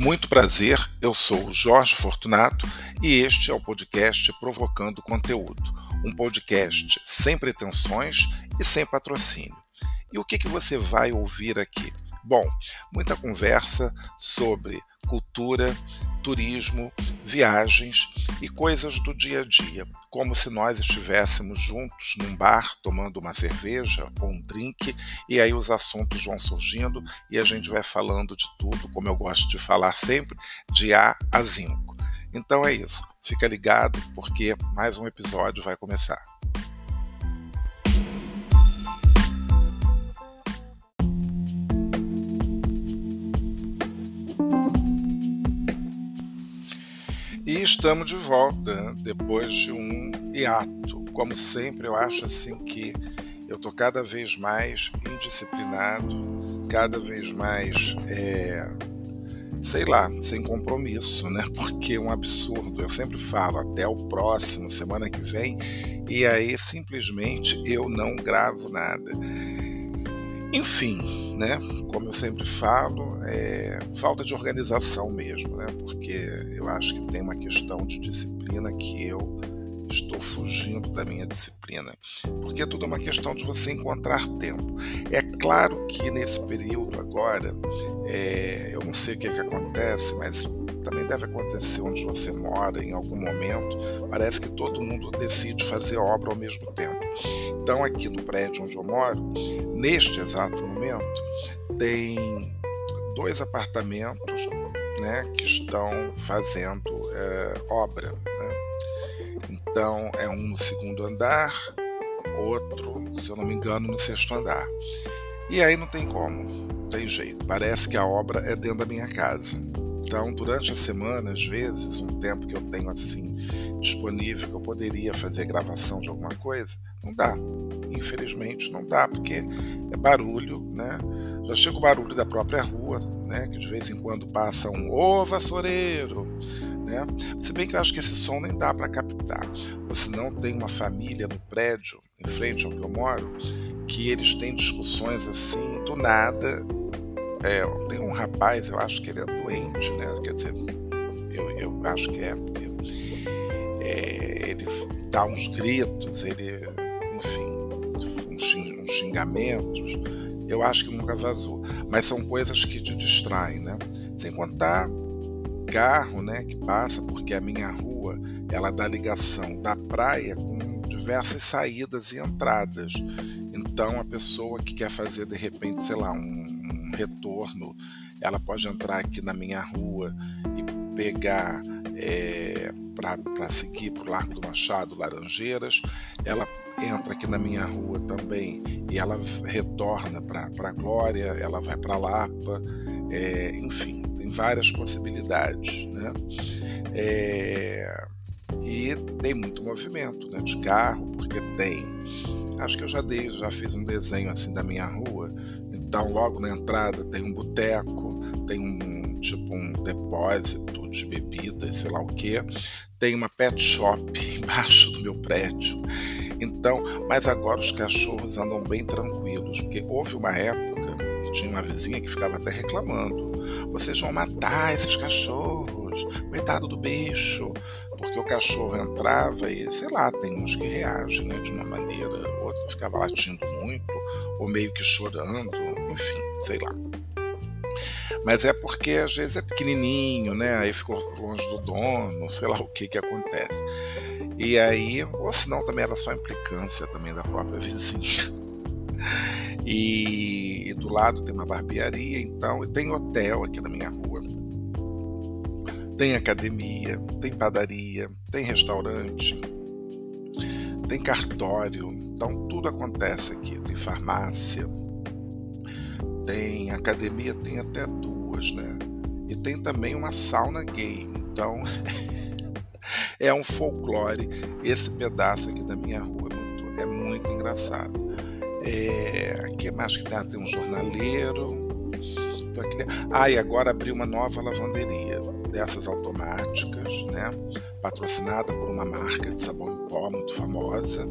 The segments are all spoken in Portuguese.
Muito prazer, eu sou Jorge Fortunato e este é o podcast Provocando Conteúdo, um podcast sem pretensões e sem patrocínio. E o que, que você vai ouvir aqui? Bom, muita conversa sobre cultura, turismo, viagens e coisas do dia a dia, como se nós estivéssemos juntos num bar tomando uma cerveja ou um drink, e aí os assuntos vão surgindo e a gente vai falando de tudo, como eu gosto de falar sempre, de A a Zinco. Então é isso, fica ligado porque mais um episódio vai começar. E estamos de volta né? depois de um hiato. Como sempre, eu acho assim que eu tô cada vez mais indisciplinado, cada vez mais, é, sei lá, sem compromisso, né? Porque é um absurdo. Eu sempre falo até o próximo, semana que vem, e aí simplesmente eu não gravo nada. Enfim, né? Como eu sempre falo, é falta de organização mesmo, né? Porque eu acho que tem uma questão de disciplina que eu estou fugindo da minha disciplina, porque é tudo uma questão de você encontrar tempo. É claro que nesse período agora, é, eu não sei o que, é que acontece, mas também deve acontecer onde você mora, em algum momento, parece que todo mundo decide fazer obra ao mesmo tempo. Então, aqui no prédio onde eu moro, neste exato momento, tem dois apartamentos né, que estão fazendo é, obra. Né? Então, é um no segundo andar, outro, se eu não me engano, no sexto andar. E aí não tem como, não tem jeito. Parece que a obra é dentro da minha casa. Então, durante a semana, às vezes, um tempo que eu tenho assim disponível, que eu poderia fazer gravação de alguma coisa, não dá. Infelizmente, não dá, porque é barulho, né? Já chega o barulho da própria rua, né? Que de vez em quando passa um ô vassoureiro, né? Se bem que eu acho que esse som nem dá para captar. Ou se não tem uma família no prédio, em frente ao que eu moro, que eles têm discussões assim, do nada, é, tem um rapaz, eu acho que ele é doente, né? Quer dizer, eu, eu acho que é, porque é, ele dá uns gritos, ele, enfim, uns xingamentos. Eu acho que nunca vazou. Mas são coisas que te distraem, né? Sem contar carro, né, que passa, porque a minha rua, ela dá ligação da praia com diversas saídas e entradas. Então, a pessoa que quer fazer de repente, sei lá, um retorno, ela pode entrar aqui na minha rua e pegar é, para seguir para o Largo do Machado, Laranjeiras. Ela entra aqui na minha rua também e ela retorna para a Glória, ela vai para Lapa, é, enfim, tem várias possibilidades. Né? É, e tem muito movimento né, de carro, porque tem. Acho que eu já dei, já fiz um desenho assim da minha rua então, logo na entrada tem um boteco, tem um tipo um depósito de bebidas, sei lá o que. Tem uma pet shop embaixo do meu prédio. Então, mas agora os cachorros andam bem tranquilos, porque houve uma época que tinha uma vizinha que ficava até reclamando: vocês vão matar esses cachorros, coitado do bicho, porque o cachorro entrava e, sei lá, tem uns que reagem né, de uma maneira, outro ficava latindo muito, ou meio que chorando, enfim, sei lá. Mas é porque às vezes é pequenininho, né? Aí ficou longe do dono, sei lá o que que acontece. E aí, ou senão também era só implicância também da própria vizinha. E, e do lado tem uma barbearia, então, e tem hotel aqui na minha rua. Tem academia, tem padaria, tem restaurante, tem cartório, então tudo acontece aqui. Tem farmácia, tem academia, tem até duas, né? E tem também uma sauna gay. Então é um folclore esse pedaço aqui da minha rua. É muito, é muito engraçado. É, que mais que tem? Tem um jornaleiro. Aquele... Ah, e agora abriu uma nova lavanderia dessas automáticas, né? Patrocinada por uma marca de sabão em pó muito famosa.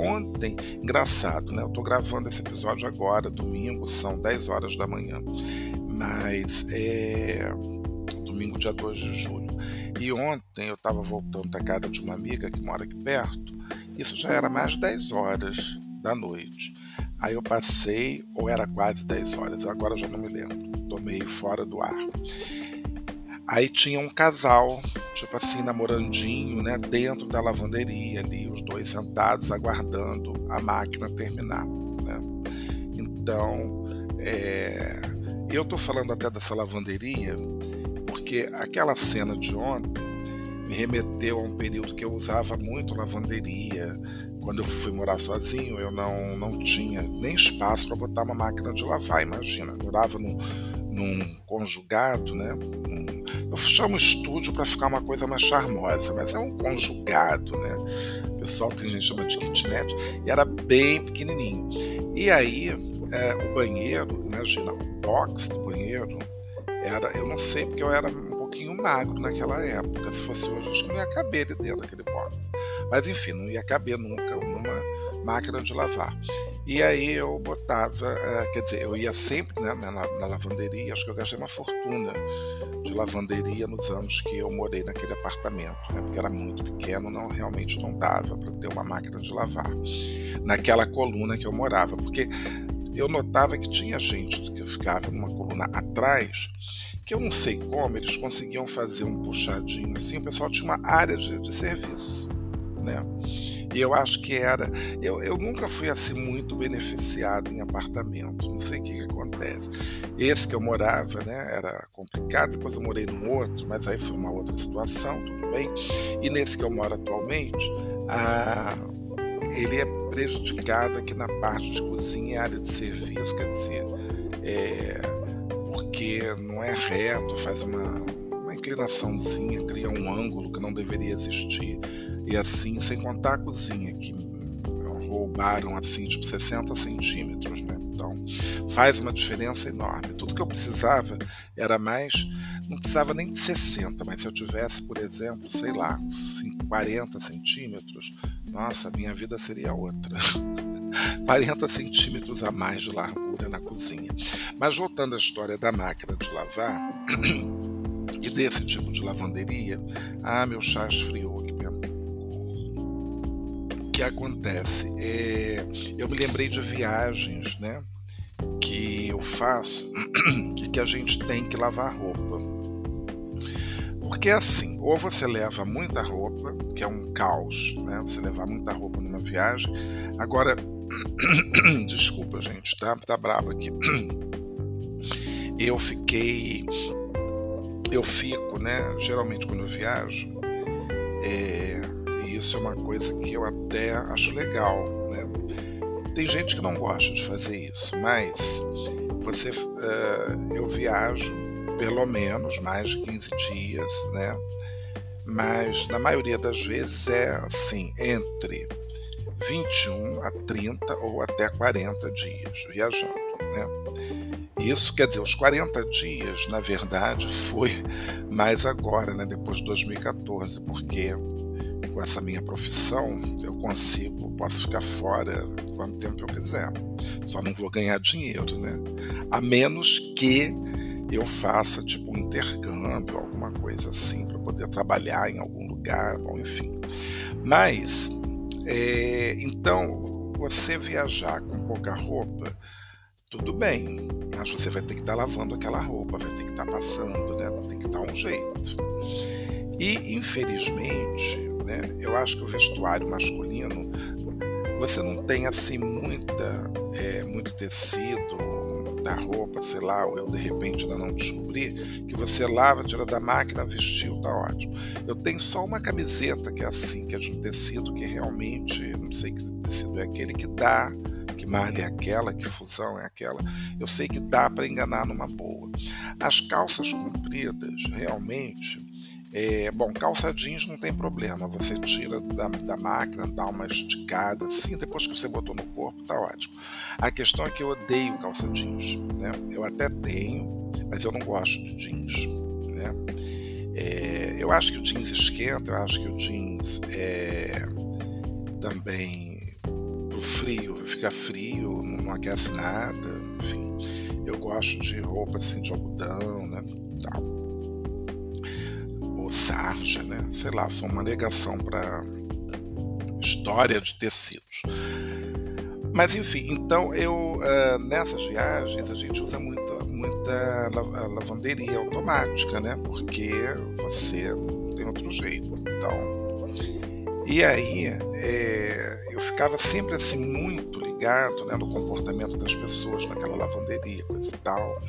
Ontem, engraçado, né? Eu tô gravando esse episódio agora, domingo, são 10 horas da manhã. Mas é domingo, dia 2 de julho. E ontem eu estava voltando da casa de uma amiga que mora aqui perto. Isso já era mais de 10 horas da noite. Aí eu passei, ou era quase 10 horas, agora já não me lembro. Tô meio fora do ar. Aí tinha um casal, tipo assim, namorandinho, né, dentro da lavanderia ali, os dois sentados aguardando a máquina terminar, né? Então, é... eu tô falando até dessa lavanderia porque aquela cena de ontem me remeteu a um período que eu usava muito lavanderia. Quando eu fui morar sozinho, eu não, não tinha nem espaço para botar uma máquina de lavar. Imagina, eu morava num, num conjugado, né? eu chamo estúdio para ficar uma coisa mais charmosa, mas é um conjugado, né? O pessoal tem gente chama de kitnet, e era bem pequenininho. E aí, é, o banheiro, imagina, o box do banheiro, era, eu não sei porque eu era um pouquinho magro naquela época. Se fosse hoje, acho que não ia caber dentro daquele box. Mas enfim, não ia caber nunca numa máquina de lavar. E aí eu botava, uh, quer dizer, eu ia sempre né, na, na, lavanderia, acho que eu gastei uma fortuna de lavanderia nos anos que eu morei naquele apartamento, né, porque era muito pequeno, não realmente não dava para ter uma máquina de lavar. Naquela coluna que eu morava, porque eu notava que tinha gente que ficava numa coluna atrás, que eu não sei como eles conseguiam fazer um puxadinho assim, o pessoal tinha uma área de, de serviço, né? E eu acho que era. Eu, eu nunca fui assim muito beneficiado em apartamento, não sei o que, que acontece. Esse que eu morava, né, era complicado, depois eu morei num outro, mas aí foi uma outra situação, tudo bem. E nesse que eu moro atualmente, a ele é prejudicado aqui na parte de cozinha e área de serviço, quer dizer, é, porque não é reto, faz uma, inclinaçãozinha, cria um ângulo que não deveria existir, e assim, sem contar a cozinha, que roubaram assim, tipo 60 centímetros, né? Então, faz uma diferença enorme. Tudo que eu precisava era mais, não precisava nem de 60, mas se eu tivesse, por exemplo, sei lá, 40 centímetros, nossa, minha vida seria outra. 40 centímetros a mais de largura na cozinha. Mas voltando à história da máquina de lavar desse tipo de lavanderia, ah, meu chá esfriou, pena. O que acontece? É, eu me lembrei de viagens, né? Que eu faço e que a gente tem que lavar roupa. Porque é assim, ou você leva muita roupa, que é um caos, né? Você levar muita roupa numa viagem. Agora, desculpa, gente, tá, tá brabo aqui. Eu fiquei. Eu fico, né? Geralmente quando eu viajo, é, e isso é uma coisa que eu até acho legal, né? Tem gente que não gosta de fazer isso, mas você, uh, eu viajo pelo menos mais de 15 dias, né? Mas na maioria das vezes é assim, entre 21 a 30 ou até 40 dias viajando, né? Isso quer dizer, os 40 dias, na verdade, foi mais agora, né, depois de 2014, porque com essa minha profissão eu consigo, posso ficar fora quanto tempo eu quiser. Só não vou ganhar dinheiro, né? A menos que eu faça tipo um intercâmbio, alguma coisa assim, para poder trabalhar em algum lugar, bom, enfim. Mas, é, então, você viajar com pouca roupa, tudo bem, mas você vai ter que estar tá lavando aquela roupa, vai ter que estar tá passando, né? Tem que dar um jeito. E, infelizmente, né, eu acho que o vestuário masculino, você não tem assim muita, é, muito tecido, da roupa, sei lá, eu de repente ainda não descobri, que você lava, tira da máquina, vestiu, tá ótimo. Eu tenho só uma camiseta que é assim, que é de um tecido que realmente, não sei que tecido é aquele que dá, que malha é aquela, que fusão é aquela. Eu sei que dá para enganar numa boa. As calças compridas, realmente, é, bom, calça jeans não tem problema, você tira da, da máquina, dá uma esticada assim, depois que você botou no corpo, tá ótimo. A questão é que eu odeio calça jeans, né? Eu até tenho, mas eu não gosto de jeans, né? É, eu acho que o jeans esquenta, eu acho que o jeans é, também pro frio, fica frio, não aquece nada, enfim. Eu gosto de roupa assim de algodão, né? Tal. Ou sarja, né? Sei lá, sou uma negação para história de tecidos. Mas enfim, então eu uh, nessas viagens a gente usa muita, muita lavanderia automática, né? Porque você não tem outro jeito. Então, e aí é, eu ficava sempre assim muito ligado né, no comportamento das pessoas naquela lavanderia, coisa e tal.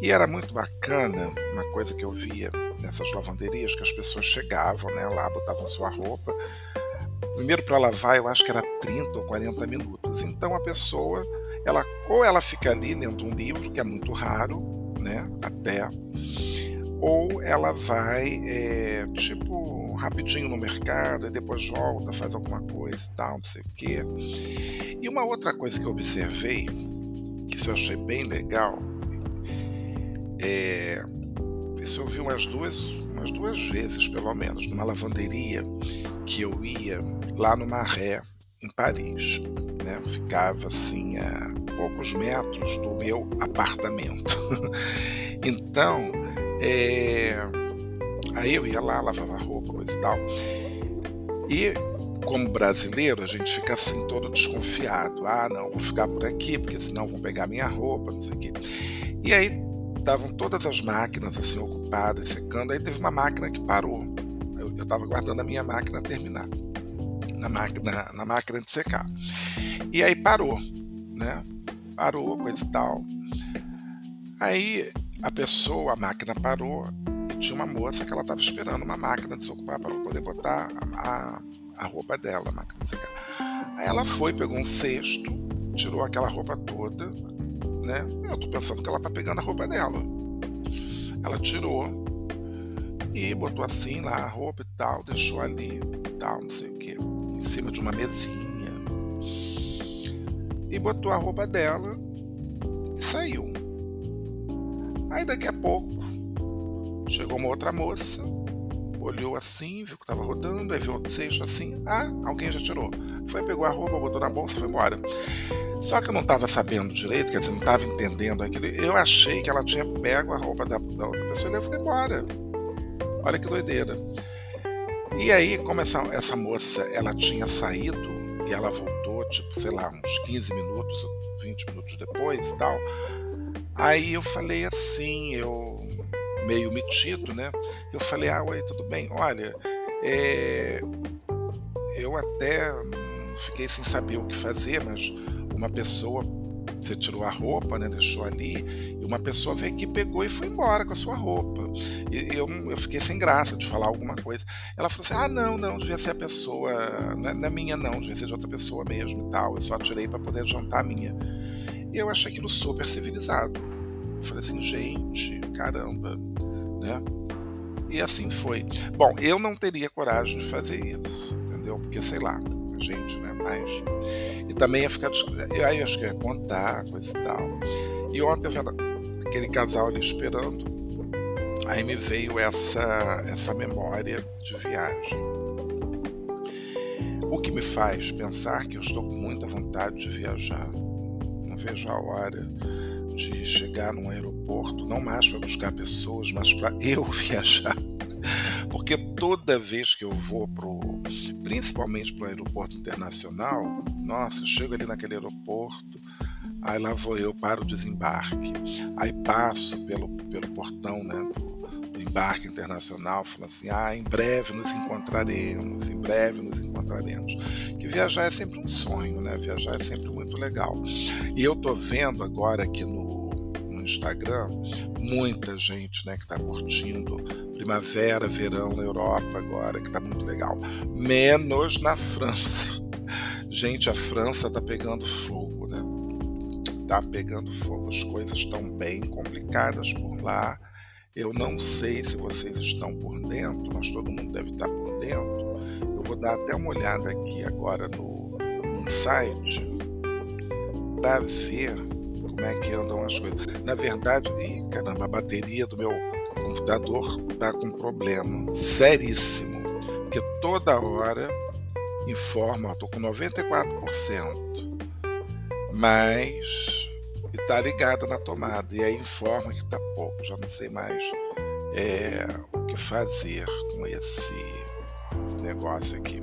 E era muito bacana uma coisa que eu via nessas lavanderias que as pessoas chegavam, né, lá botavam sua roupa primeiro para lavar eu acho que era 30 ou 40 minutos. Então a pessoa, ela ou ela fica ali lendo um livro, que é muito raro, né, até, ou ela vai, é, tipo, rapidinho no mercado e depois volta, faz alguma coisa e tal, não sei o quê. E uma outra coisa que eu observei, que isso eu achei bem legal, é, isso eu vi umas duas, umas duas vezes, pelo menos, numa lavanderia que eu ia lá no Maré, em Paris. Né? Ficava assim a poucos metros do meu apartamento. então, é... aí eu ia lá, lavava roupa, coisa e tal. E como brasileiro, a gente fica assim todo desconfiado. Ah, não, vou ficar por aqui, porque senão vão pegar minha roupa, não sei o quê. E aí estavam todas as máquinas assim ocupadas, secando. Aí teve uma máquina que parou. Eu estava guardando a minha máquina terminar na máquina, na máquina de secar. E aí parou, né? Parou, coisa e tal. Aí a pessoa, a máquina parou tinha uma moça que ela estava esperando uma máquina desocupar para poder botar a, a, a, roupa dela, a máquina. Aí ela foi, pegou um cesto, tirou aquela roupa toda, né? Eu tô pensando que ela tá pegando a roupa dela. Ela tirou e botou assim lá a roupa e tal, deixou ali tal, não sei o que em cima de uma mesinha e botou a roupa dela e saiu. Aí daqui a pouco chegou uma outra moça, olhou assim, viu que estava rodando, aí viu outro cesto assim, ah, alguém já tirou. Foi, pegou a roupa, botou na bolsa e foi embora. Só que eu não estava sabendo direito, quer dizer, não estava entendendo aquilo. Eu achei que ela tinha pego a roupa da, da outra pessoa e levou embora. Olha que doideira. E aí, como essa, essa moça ela tinha saído e ela voltou, tipo, sei lá, uns 15 minutos, 20 minutos depois e tal, aí eu falei assim, eu meio metido, né? Eu falei, ah, oi, tudo bem? Olha, é, eu até fiquei sem saber o que fazer, mas uma pessoa você tirou a roupa, né, deixou ali, e uma pessoa veio aqui, pegou e foi embora com a sua roupa. E eu, eu fiquei sem graça de falar alguma coisa. Ela falou assim: ah, não, não, devia ser a pessoa, não é, não é minha, não, devia ser de outra pessoa mesmo e tal. Eu só tirei para poder jantar a minha. E eu achei aquilo super civilizado. Eu falei assim: gente, caramba, né? E assim foi. Bom, eu não teria coragem de fazer isso, entendeu? Porque sei lá, a gente, né? Mas. E também ia ficar. Aí acho que ia contar, coisa e tal. E ontem eu vendo aquele casal ali esperando. Aí me veio essa, essa memória de viagem. O que me faz pensar que eu estou com muita vontade de viajar. Não vejo a hora de chegar num aeroporto, não mais para buscar pessoas, mas para eu viajar. Porque toda vez que eu vou pro, principalmente para o aeroporto internacional, nossa, chego ali naquele aeroporto, aí lá vou eu para o desembarque, aí passo pelo, pelo portão né, do, do embarque internacional, falo assim, ah, em breve nos encontraremos, em breve nos encontraremos. Que viajar é sempre um sonho, né? Viajar é sempre muito legal. E eu tô vendo agora aqui no, no Instagram muita gente né, que está curtindo primavera, verão na Europa agora, que tá muito legal. Menos na França. Gente, a França tá pegando fogo, né? Tá pegando fogo. As coisas estão bem complicadas por lá. Eu não sei se vocês estão por dentro, mas todo mundo deve estar por dentro. Eu vou dar até uma olhada aqui agora no, no site para ver como é que andam as coisas. Na verdade, ih, caramba, a bateria do meu computador está com problema seríssimo, porque toda hora informa, estou com 94%, mas e tá ligada na tomada. E aí informa que tá pouco. Já não sei mais é, o que fazer com esse, esse negócio aqui.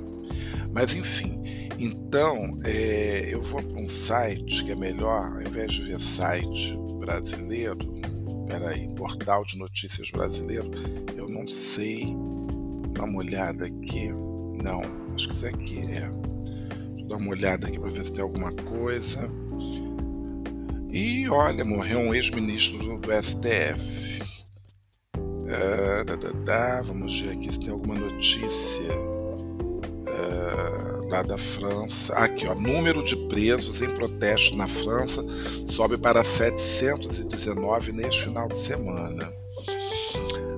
Mas enfim, então é, eu vou para um site que é melhor, ao invés de ver site brasileiro, peraí, portal de notícias brasileiro, eu não sei. Dá uma olhada aqui. Não, acho que isso aqui é. Deixa eu dar uma olhada aqui para ver se tem alguma coisa. E olha, morreu um ex-ministro do STF. Da, vamos ver aqui se tem alguma notícia lá da França. Aqui, ó, número de presos em protesto na França sobe para 719 neste final de semana.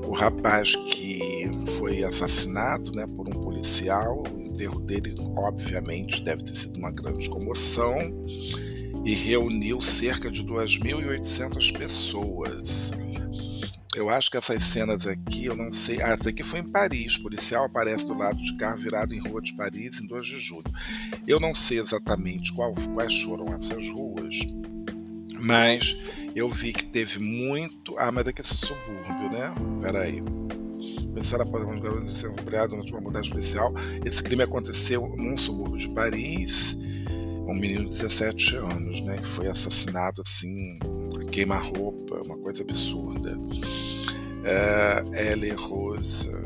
O rapaz que foi assassinado né, por um policial, o enterro dele, obviamente, deve ter sido uma grande comoção e reuniu cerca de 2.800 pessoas. Eu acho que essas cenas aqui, eu não sei. Ah, essa aqui foi em Paris. O policial aparece do lado de carro virado em rua de Paris em 2 de julho. Eu não sei exatamente qual, quais foram essas ruas, mas eu vi que teve muito. Ah, mas aqui é subúrbio, né? Peraí. Pensar após uma garota ser empregado na última abordagem policial. Esse crime aconteceu num subúrbio de Paris um menino de 17 anos, né, que foi assassinado assim, queima-roupa, uma coisa absurda. É, Ellie Rosa,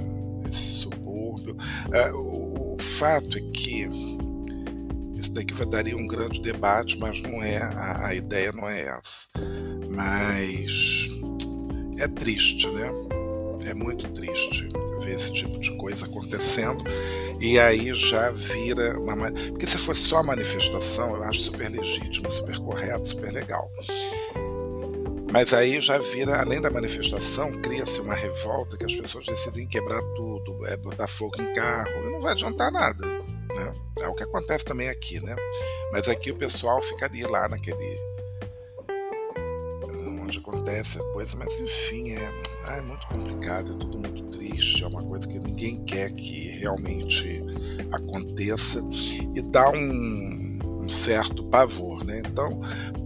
esse subúrbio. É, o, o, fato é que isso daqui daria um grande debate, mas não é, a, a ideia não é essa. Mas é triste, né? É muito triste ver esse tipo de coisa acontecendo e aí já vira uma. Porque se fosse só manifestação, eu acho super legítimo, super correto, super legal. Mas aí já vira, além da manifestação, cria-se uma revolta que as pessoas decidem quebrar tudo, é, botar fogo em carro, não vai adiantar nada. Né? É o que acontece também aqui, né? Mas aqui o pessoal ficaria lá naquele. onde acontece a coisa, mas enfim, é, é muito complicado, é tudo muito triste, é uma coisa que ninguém quer que realmente aconteça e dá um, um certo pavor, né? Então,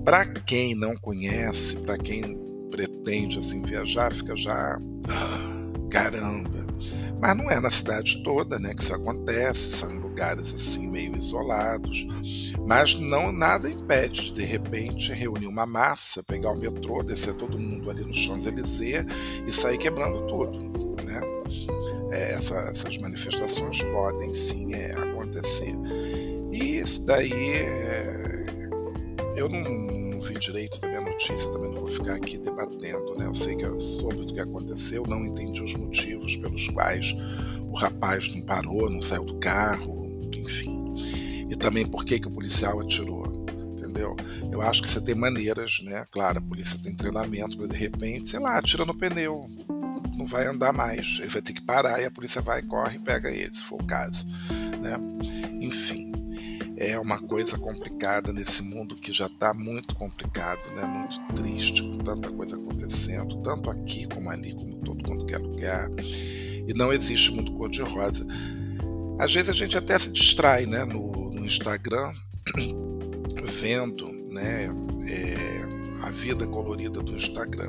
para quem não conhece, para quem pretende assim viajar, fica já caramba. Mas não é na cidade toda, né, que isso acontece, são lugares assim meio isolados, mas não nada impede de de repente reunir uma massa, pegar o metrô, descer todo mundo ali no Champs-Élysées e sair quebrando tudo né? É, essa, essas manifestações podem sim é, acontecer. Isso daí é, eu não, não, vi direito também a notícia, também não vou ficar aqui debatendo, né? Eu sei que eu soube do que aconteceu, não entendi os motivos pelos quais o rapaz não parou, não saiu do carro, enfim. E também por que, que o policial atirou entendeu? Eu acho que você tem maneiras, né? Claro, a polícia tem treinamento, mas de repente, sei lá, atira no pneu, não vai andar mais. Ele vai ter que parar e a polícia vai, corre e pega ele, se for o caso. Né? Enfim, é uma coisa complicada nesse mundo que já está muito complicado, né? muito triste, com tanta coisa acontecendo, tanto aqui como ali, como todo mundo quer lugar. E não existe muito cor-de-rosa. Às vezes a gente até se distrai né? no, no Instagram, vendo né? É, a vida colorida do Instagram.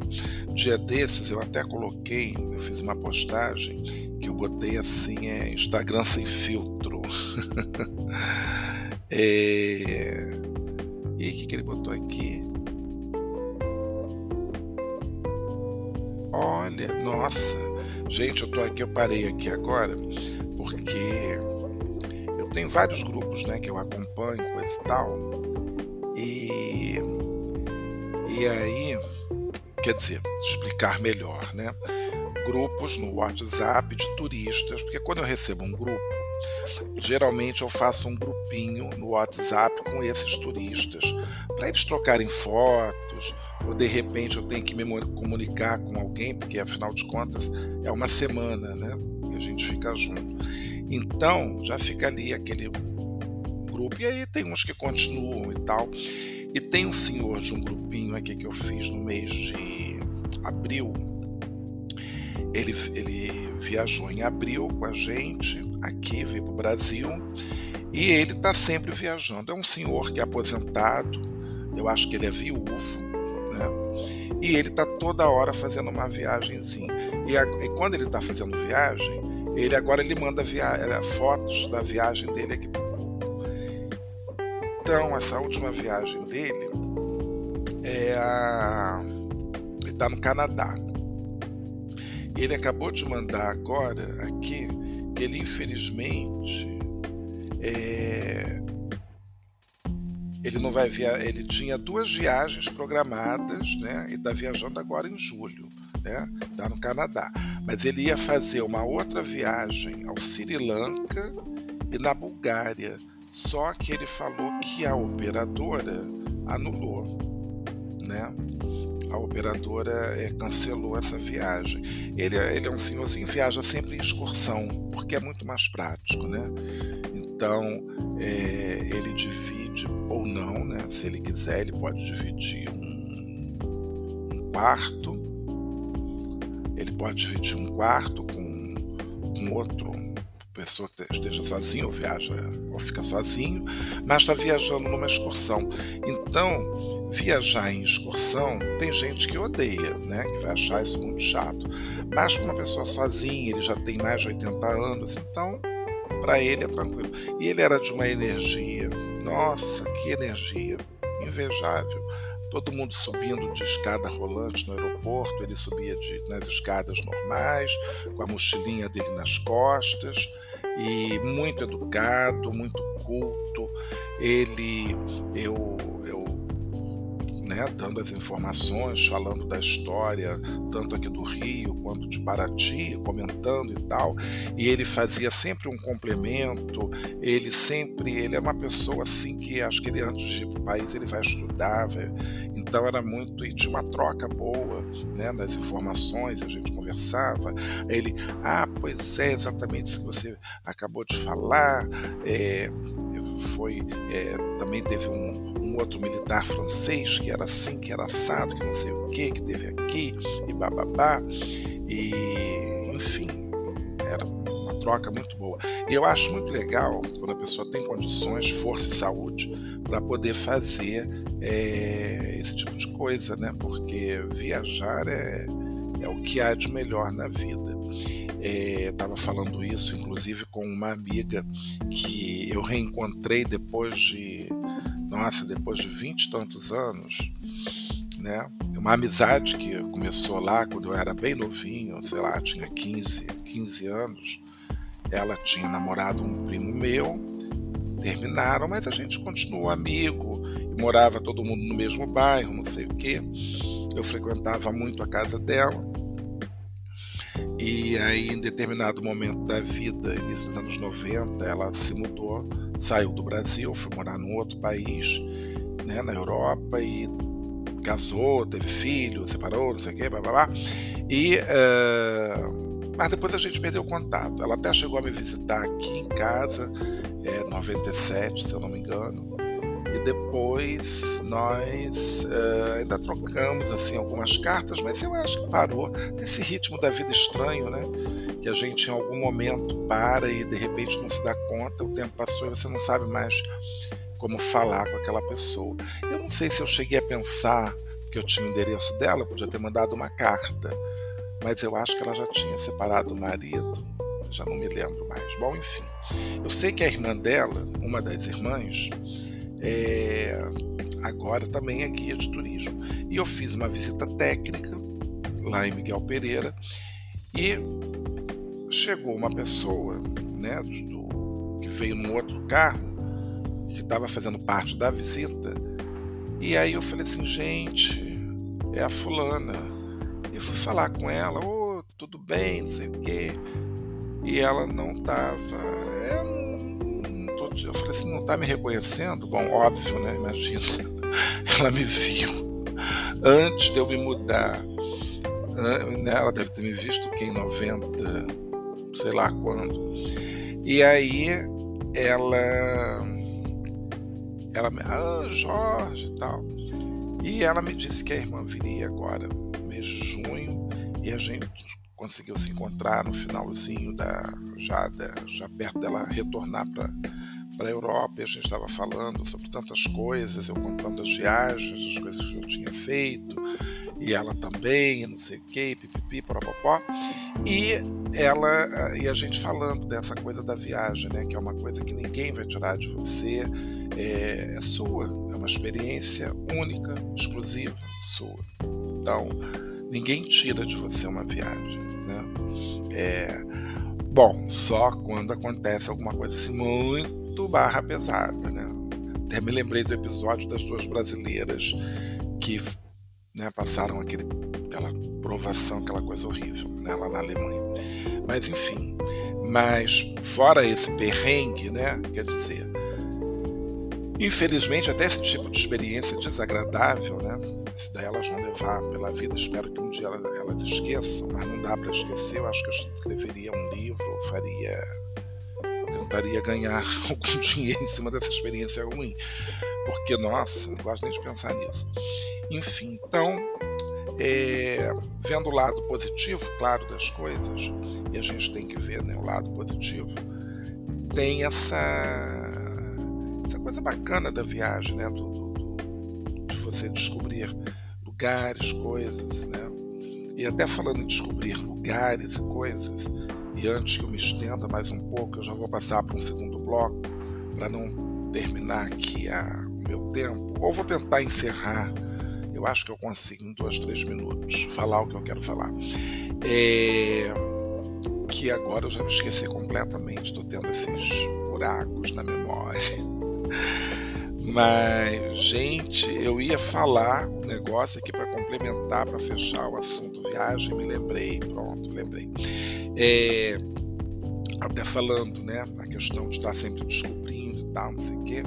Dia desses eu até coloquei, eu fiz uma postagem que eu botei assim, é Instagram sem filtro. é... E o que, que ele botou aqui? Olha, nossa, gente, eu tô aqui, eu parei aqui agora, porque eu tenho vários grupos, né, que eu acompanho, coisa e tal, e e aí, quer dizer, explicar melhor, né? Grupos no WhatsApp de turistas, porque quando eu recebo um grupo, geralmente eu faço um grupinho no WhatsApp com esses turistas, para eles trocarem fotos, ou de repente eu tenho que me comunicar com alguém, porque afinal de contas é uma semana, né? Que a gente fica junto. Então, já fica ali aquele grupo, e aí tem uns que continuam e tal. E tem um senhor de um grupinho aqui que eu fiz no mês de abril. Ele, ele viajou em abril com a gente, aqui veio para o Brasil, e ele está sempre viajando. É um senhor que é aposentado, eu acho que ele é viúvo, Né? E ele está toda hora fazendo uma viagemzinha. E, a, e quando ele está fazendo viagem, ele agora ele manda via, é, fotos da viagem dele aqui Então, essa última viagem dele é a, ele está no Canadá. Ele acabou de mandar agora aqui ele infelizmente é, ele não vai via, ele tinha duas viagens programadas, né? E está viajando agora em julho, né? Está no Canadá, mas ele ia fazer uma outra viagem ao Sri Lanka e na Bulgária. Só que ele falou que a operadora anulou, né? A operadora é, cancelou essa viagem. Ele, é, ele é um senhorzinho, viaja sempre em excursão, porque é muito mais prático, né? Então, é, ele divide, ou não, né? Se ele quiser, ele pode dividir um, um quarto. Ele pode dividir um quarto com, com outro pessoa que esteja sozinho ou viaja ou fica sozinho, mas está viajando numa excursão. Então, viajar em excursão tem gente que odeia, né? Que vai achar isso muito chato. Mas para uma pessoa sozinha, ele já tem mais de 80 anos, então para ele é tranquilo. E ele era de uma energia, nossa, que energia, invejável. Todo mundo subindo de escada rolante no aeroporto, ele subia de, nas escadas normais, com a mochilinha dele nas costas, e muito educado, muito culto. Ele, eu, eu né, dando as informações, falando da história, tanto aqui do Rio quanto de Paraty, comentando e tal. E ele fazia sempre um complemento, ele sempre, ele é uma pessoa assim que acho que ele antes de ir para o país ele vai estudar, então era muito, e tinha uma troca boa né, informações, a gente conversava. Ele, ah, pois é, exatamente isso que você acabou de falar. É, foi é, também teve um, um, outro militar francês que era assim, que era assado, que não sei o que, que teve aqui, e bababá, e enfim, era uma troca muito boa. E eu acho muito legal quando a pessoa tem condições, força e saúde para poder fazer é, esse tipo de coisa, né? Porque viajar é, é o que há de melhor na vida estava é, falando isso, inclusive, com uma amiga que eu reencontrei depois de, nossa, depois de vinte e tantos anos, né? Uma amizade que começou lá quando eu era bem novinho, sei lá, tinha 15, 15 anos. Ela tinha namorado um primo meu, terminaram, mas a gente continuou amigo e morava todo mundo no mesmo bairro, não sei o quê. Eu frequentava muito a casa dela e aí, em determinado momento da vida, início dos anos 90, ela se mudou, saiu do Brasil, foi morar num outro país, né, na Europa, e casou, teve filho, separou, não sei o quê, blá blá blá. E, uh, mas depois a gente perdeu o contato. Ela até chegou a me visitar aqui em casa, é, 97, se eu não me engano e depois nós uh, ainda trocamos assim algumas cartas, mas eu acho que parou desse ritmo da vida estranho, né? Que a gente em algum momento para e de repente não se dá conta, o tempo passou e você não sabe mais como falar com aquela pessoa. Eu não sei se eu cheguei a pensar que eu tinha o endereço dela, podia ter mandado uma carta, mas eu acho que ela já tinha separado o marido, já não me lembro mais. Bom, enfim, eu sei que a irmã dela, uma das irmãs, é, agora também é guia de turismo. E eu fiz uma visita técnica lá em Miguel Pereira e chegou uma pessoa né, do, que veio num outro carro que estava fazendo parte da visita e aí eu falei assim, gente, é a fulana. E fui falar com ela, ô, oh, tudo bem, não sei o quê. E ela não estava. É, eu falei assim, não tá me reconhecendo? Bom, óbvio, né? Imagina. Ela me viu antes de eu me mudar. Né, ela deve ter me visto que em 90, sei lá quando. E aí ela. Ela me. Ah, Jorge e tal. E ela me disse que a irmã viria agora, no mês de junho, e a gente conseguiu se encontrar no finalzinho da já, da, já perto dela retornar para para a Europa e a gente estava falando sobre tantas coisas, eu contando as viagens, as coisas que eu tinha feito, e ela também, não sei o que, pipipi, porapopó. E ela e a gente falando dessa coisa da viagem, né, que é uma coisa que ninguém vai tirar de você, é, é sua, é uma experiência única, exclusiva, sua. Então, ninguém tira de você uma viagem, né? É, bom, só quando acontece alguma coisa assim muito barra pesada, né? Até me lembrei do episódio das duas brasileiras que né, passaram aquele, aquela provação, aquela coisa horrível né, lá na Alemanha. Mas enfim, mas fora esse perrengue, né, quer dizer, infelizmente até esse tipo de experiência desagradável, né, isso daí elas vão levar pela vida. Espero que um dia elas, elas esqueçam, mas não dá para esquecer. Eu acho que eu escreveria um livro, faria tentaria ganhar algum dinheiro em cima dessa experiência ruim. Porque, nossa, não gosto nem de pensar nisso. Enfim, então, é, vendo o lado positivo, claro, das coisas, e a gente tem que ver né, o lado positivo, tem essa, essa coisa bacana da viagem, né, do, do, de você descobrir lugares, coisas, né? E até falando em descobrir lugares e coisas, e antes que eu me estenda mais um pouco, eu já vou passar para um segundo bloco, para não terminar aqui a, o meu tempo. Ou vou tentar encerrar, eu acho que eu consigo em dois, três minutos falar o que eu quero falar. É, que agora eu já me esqueci completamente, estou tendo esses buracos na memória. Mas, gente, eu ia falar um negócio aqui para complementar, para fechar o assunto viagem, me lembrei, pronto, lembrei. É, até falando, né, a questão de estar sempre descobrindo tal, não sei o quê.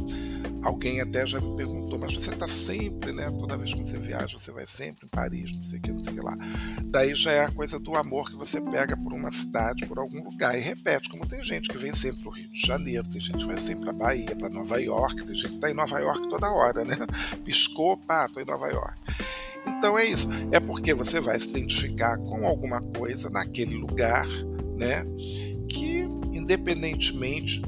Alguém até já me perguntou, mas você está sempre, né? Toda vez que você viaja, você vai sempre em Paris, não sei o que, não sei o que lá. Daí já é a coisa do amor que você pega por uma cidade, por algum lugar, e repete, como tem gente que vem sempre para o Rio de Janeiro, tem gente que vai sempre para Bahia, para Nova York, tem gente que está em Nova York toda hora, né? Piscou, pá, tô em Nova York. Então é isso. É porque você vai se identificar com alguma coisa naquele lugar, né? Que independentemente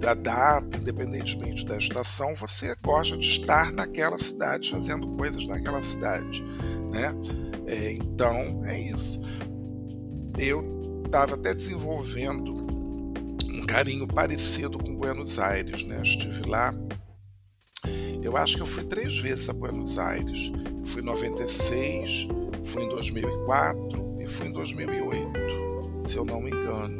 da data, independentemente da estação, você gosta de estar naquela cidade, fazendo coisas naquela cidade, né? É, então é isso. Eu estava até desenvolvendo um carinho parecido com Buenos Aires, né? estive lá. Eu acho que eu fui três vezes a Buenos Aires. Fui em 96, fui em 2004 e fui em 2008, se eu não me engano,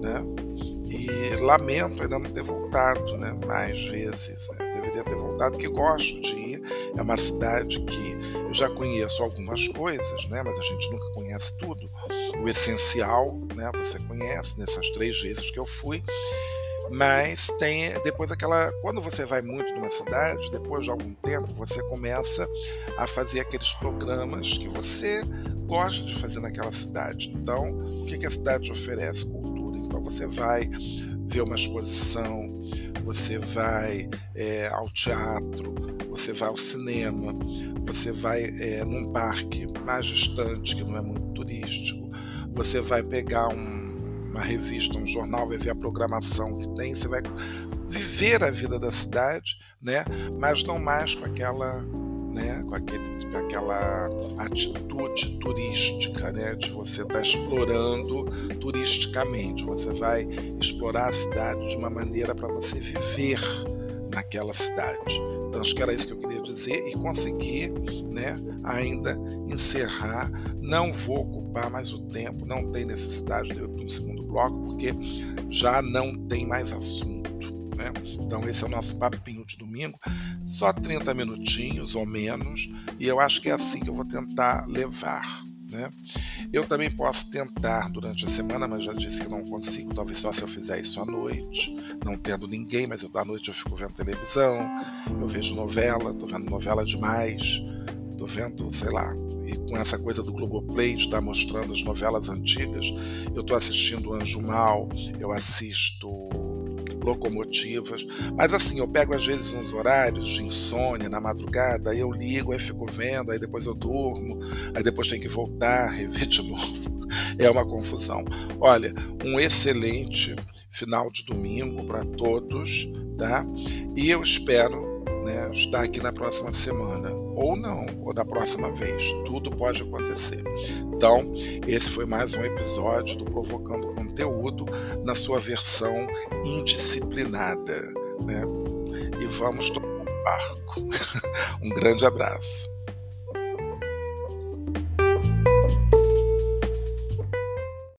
né? E lamento ainda não ter voltado, né? Mais vezes, né? deveria ter voltado, que gosto de ir. É uma cidade que eu já conheço algumas coisas, né? Mas a gente nunca conhece tudo. O essencial, né? Você conhece nessas três vezes que eu fui mas tem depois aquela quando você vai muito numa cidade depois de algum tempo você começa a fazer aqueles programas que você gosta de fazer naquela cidade então o que, que a cidade oferece você vai ver uma exposição você vai é, ao teatro você vai ao cinema você vai é, num parque mais distante que não é muito turístico você vai pegar um uma revista, um jornal, vai ver a programação que tem, você vai viver a vida da cidade, né? Mas não mais com aquela, né? Com aquele, aquela atitude turística, né? De você estar tá explorando turisticamente. Você vai explorar a cidade de uma maneira para você viver naquela cidade. Então acho que era isso que eu queria dizer e conseguir, né? Ainda encerrar. Não vou ocupar mais o tempo, não tem necessidade de um segundo bloco, porque já não tem mais assunto. Né? Então, esse é o nosso papinho de domingo, só 30 minutinhos ou menos, e eu acho que é assim que eu vou tentar levar. Né? Eu também posso tentar durante a semana, mas já disse que não consigo, talvez só se eu fizer isso à noite, não tendo ninguém, mas eu, à noite eu fico vendo televisão, eu vejo novela, estou vendo novela demais, estou vendo, sei lá, e com essa coisa do Globoplay de estar tá mostrando as novelas antigas, eu estou assistindo Anjo Mal, eu assisto locomotivas, mas assim, eu pego às vezes uns horários de insônia na madrugada, aí eu ligo, aí fico vendo, aí depois eu durmo, aí depois tenho que voltar, rever de novo. é uma confusão. Olha, um excelente final de domingo para todos, tá? E eu espero né, estar aqui na próxima semana, ou não, ou da próxima vez. Tudo pode acontecer. Então, esse foi mais um episódio do Provocando Conteúdo na sua versão indisciplinada, né? E vamos tomar um barco. um grande abraço.